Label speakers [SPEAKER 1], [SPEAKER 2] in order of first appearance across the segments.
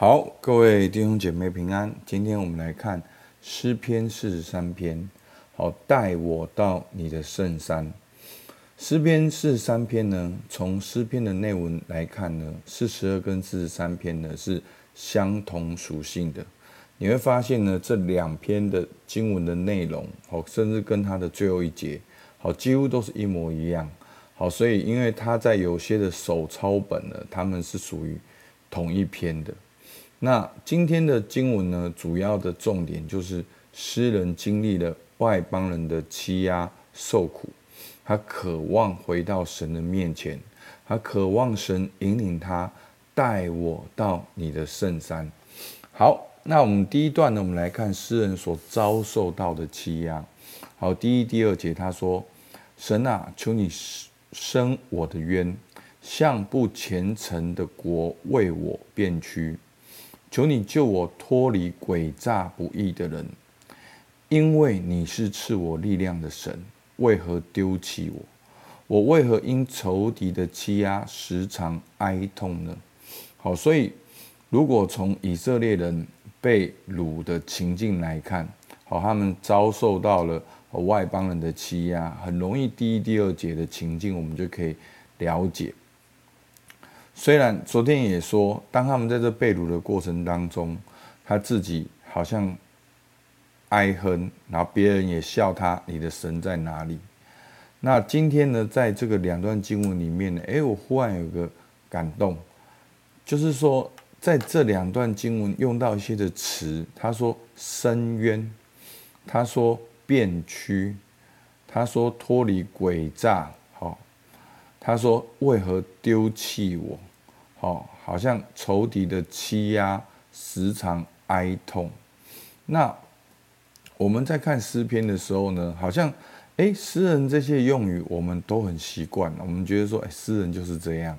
[SPEAKER 1] 好，各位弟兄姐妹平安。今天我们来看诗篇四十三篇。好，带我到你的圣山。诗篇四十三篇呢，从诗篇的内文来看呢，四十二跟四十三篇呢是相同属性的。你会发现呢，这两篇的经文的内容，好，甚至跟它的最后一节，好，几乎都是一模一样。好，所以因为它在有些的手抄本呢，他们是属于同一篇的。那今天的经文呢，主要的重点就是诗人经历了外邦人的欺压受苦，他渴望回到神的面前，他渴望神引领他带我到你的圣山。好，那我们第一段呢，我们来看诗人所遭受到的欺压。好，第一、第二节他说：“神啊，求你伸我的冤，向不虔诚的国为我辨屈。”求你救我脱离诡诈不义的人，因为你是赐我力量的神，为何丢弃我？我为何因仇敌的欺压时常哀痛呢？好，所以如果从以色列人被掳的情境来看，好，他们遭受到了外邦人的欺压，很容易第一、第二节的情境，我们就可以了解。虽然昨天也说，当他们在这被掳的过程当中，他自己好像哀哼，然后别人也笑他：“你的神在哪里？”那今天呢，在这个两段经文里面呢，诶，我忽然有个感动，就是说在这两段经文用到一些的词，他说“深渊”，他说“变屈”，他说“脱离诡诈”，好，他说“为何丢弃我？”哦，好像仇敌的欺压，时常哀痛。那我们在看诗篇的时候呢，好像诶，诗人这些用语我们都很习惯，我们觉得说，诶，诗人就是这样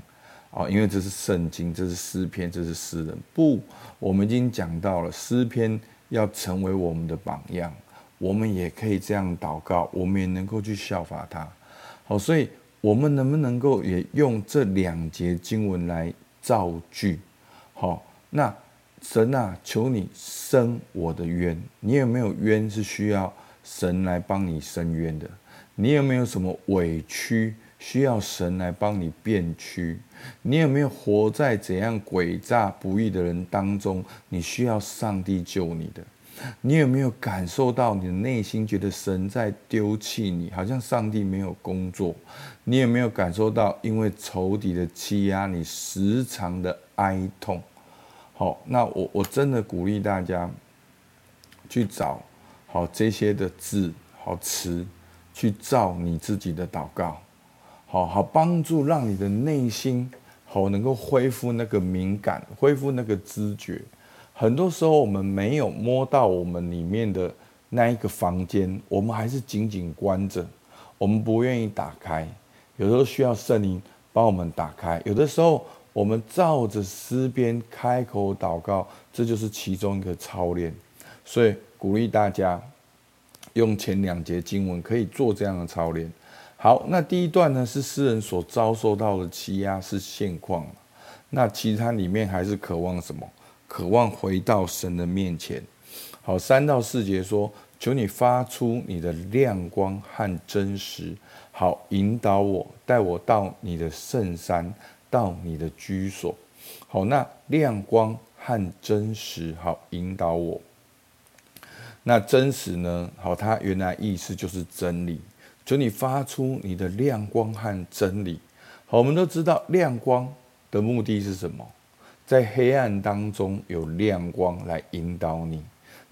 [SPEAKER 1] 啊，因为这是圣经，这是诗篇，这是诗人。不，我们已经讲到了，诗篇要成为我们的榜样，我们也可以这样祷告，我们也能够去效法他。好，所以我们能不能够也用这两节经文来？造句，好，那神啊，求你伸我的冤。你有没有冤是需要神来帮你伸冤的？你有没有什么委屈需要神来帮你变屈？你有没有活在怎样诡诈不义的人当中？你需要上帝救你的？你有没有感受到你的内心觉得神在丢弃你，好像上帝没有工作？你有没有感受到因为仇敌的欺压，你时常的哀痛？好，那我我真的鼓励大家去找好这些的字好词，去造你自己的祷告，好好帮助让你的内心好能够恢复那个敏感，恢复那个知觉。很多时候，我们没有摸到我们里面的那一个房间，我们还是紧紧关着，我们不愿意打开。有时候需要圣灵帮我们打开，有的时候我们照着诗篇开口祷告，这就是其中一个操练。所以鼓励大家用前两节经文可以做这样的操练。好，那第一段呢，是诗人所遭受到的欺压是现况，那其他里面还是渴望什么？渴望回到神的面前。好，三到四节说：“求你发出你的亮光和真实，好引导我，带我到你的圣山，到你的居所。”好，那亮光和真实，好引导我。那真实呢？好，它原来意思就是真理。求你发出你的亮光和真理。好，我们都知道亮光的目的是什么？在黑暗当中有亮光来引导你，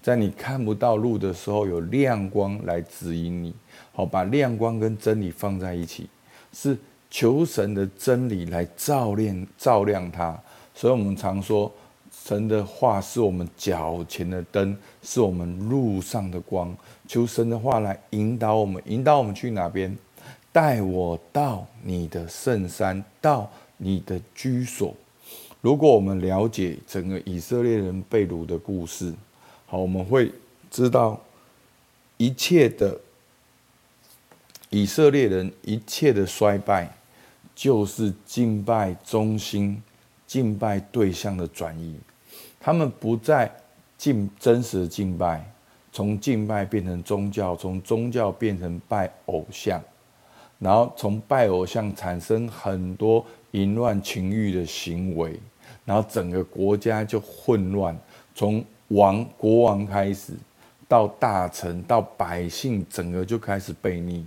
[SPEAKER 1] 在你看不到路的时候有亮光来指引你。好，把亮光跟真理放在一起，是求神的真理来照亮照亮它。所以，我们常说，神的话是我们脚前的灯，是我们路上的光。求神的话来引导我们，引导我们去哪边？带我到你的圣山，到你的居所。如果我们了解整个以色列人被掳的故事，好，我们会知道一切的以色列人一切的衰败，就是敬拜中心、敬拜对象的转移。他们不再敬真实的敬拜，从敬拜变成宗教，从宗教变成拜偶像，然后从拜偶像产生很多淫乱情欲的行为，然后整个国家就混乱，从王国王开始，到大臣到百姓，整个就开始悖逆。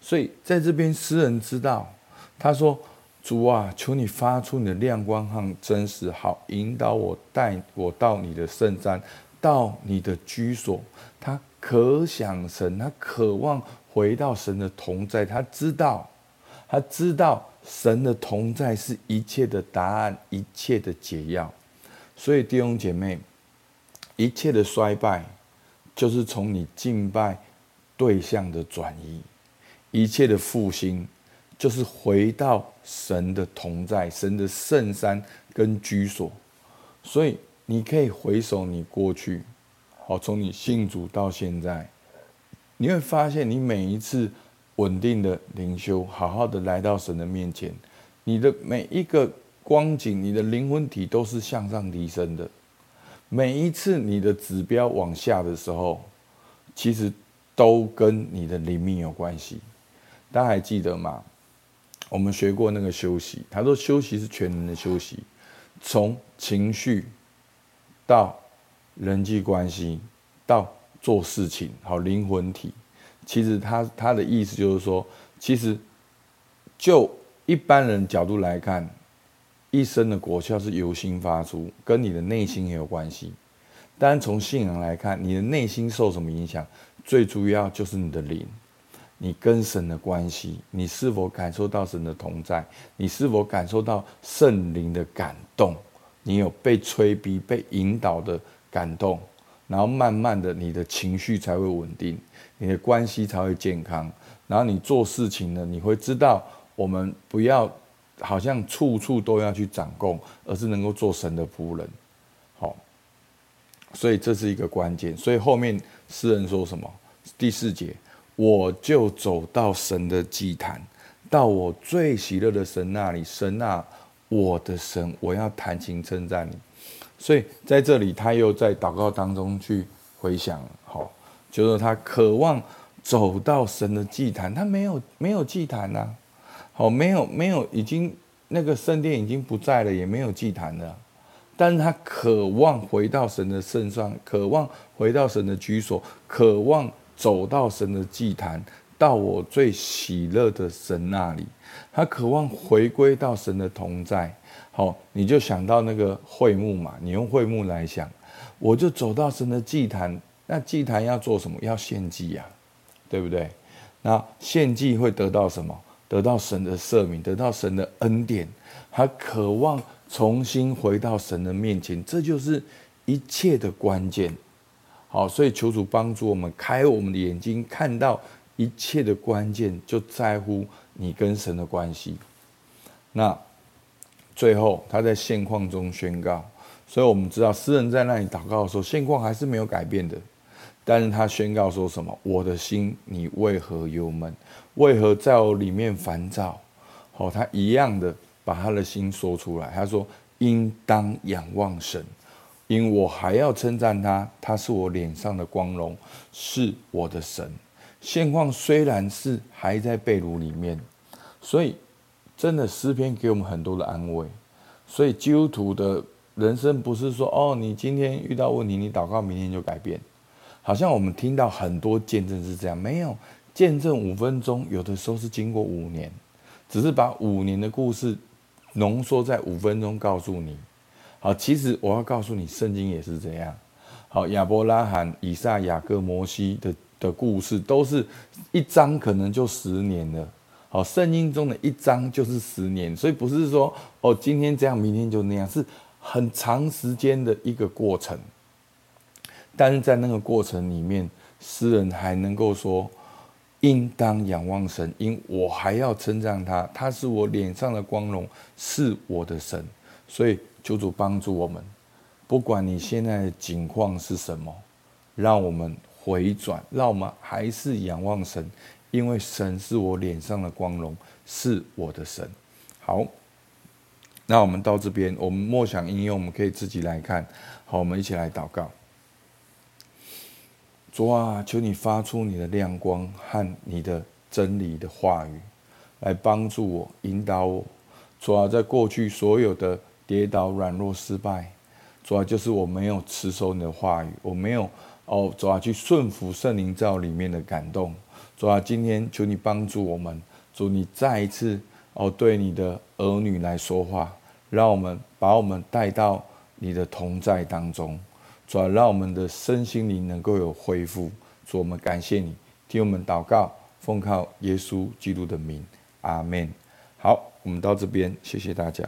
[SPEAKER 1] 所以在这边，诗人知道，他说。主啊，求你发出你的亮光和真实，好引导我，带我到你的圣山，到你的居所。他渴想神，他渴望回到神的同在。他知道，他知道神的同在是一切的答案，一切的解药。所以弟兄姐妹，一切的衰败，就是从你敬拜对象的转移；一切的复兴。就是回到神的同在，神的圣山跟居所，所以你可以回首你过去，好，从你信主到现在，你会发现你每一次稳定的灵修，好好的来到神的面前，你的每一个光景，你的灵魂体都是向上提升的。每一次你的指标往下的时候，其实都跟你的灵命有关系。大家还记得吗？我们学过那个休息，他说休息是全人的休息，从情绪到人际关系到做事情，好，灵魂体。其实他他的意思就是说，其实就一般人角度来看，一生的果效是由心发出，跟你的内心也有关系。但从信仰来看，你的内心受什么影响？最主要就是你的灵。你跟神的关系，你是否感受到神的同在？你是否感受到圣灵的感动？你有被催逼、被引导的感动，然后慢慢的，你的情绪才会稳定，你的关系才会健康。然后你做事情呢，你会知道，我们不要好像处处都要去掌控，而是能够做神的仆人。好，所以这是一个关键。所以后面诗人说什么？第四节。我就走到神的祭坛，到我最喜乐的神那里。神啊，我的神，我要弹琴称赞你。所以在这里，他又在祷告当中去回想，好，就是他渴望走到神的祭坛。他没有没有祭坛呐，好，没有没有，已经那个圣殿已经不在了，也没有祭坛了。但是他渴望回到神的圣上，渴望回到神的居所，渴望。走到神的祭坛，到我最喜乐的神那里，他渴望回归到神的同在。好，你就想到那个会幕嘛，你用会幕来想，我就走到神的祭坛。那祭坛要做什么？要献祭呀，对不对？那献祭会得到什么？得到神的赦免，得到神的恩典。他渴望重新回到神的面前，这就是一切的关键。好，所以求主帮助我们开我们的眼睛，看到一切的关键就在乎你跟神的关系。那最后他在现况中宣告，所以我们知道诗人在那里祷告的时候，现况还是没有改变的。但是他宣告说什么？我的心，你为何忧闷？为何在我里面烦躁？好，他一样的把他的心说出来。他说：应当仰望神。因我还要称赞他，他是我脸上的光荣，是我的神。现况虽然是还在被炉里面，所以真的诗篇给我们很多的安慰。所以基督徒的人生不是说哦，你今天遇到问题，你祷告，明天就改变。好像我们听到很多见证是这样，没有见证五分钟，有的时候是经过五年，只是把五年的故事浓缩在五分钟告诉你。好，其实我要告诉你，圣经也是这样。好，亚伯拉罕、以撒、雅各、摩西的的故事，都是一章可能就十年了。好，圣经中的一章就是十年，所以不是说哦，今天这样，明天就那样，是很长时间的一个过程。但是在那个过程里面，诗人还能够说，应当仰望神，因我还要称赞他，他是我脸上的光荣，是我的神，所以。求主帮助我们，不管你现在的境况是什么，让我们回转，让我们还是仰望神，因为神是我脸上的光荣，是我的神。好，那我们到这边，我们默想应用，我们可以自己来看。好，我们一起来祷告。主啊，求你发出你的亮光和你的真理的话语，来帮助我、引导我。主啊，在过去所有的跌倒、软弱、失败，主啊，就是我没有持守你的话语，我没有哦，主啊，去顺服圣灵在里面的感动。主啊，今天求你帮助我们，主你再一次哦，对你的儿女来说话。让我们把我们带到你的同在当中，主啊，让我们的身心灵能够有恢复。主，我们感谢你，听我们祷告，奉靠耶稣基督的名，阿门。好，我们到这边，谢谢大家。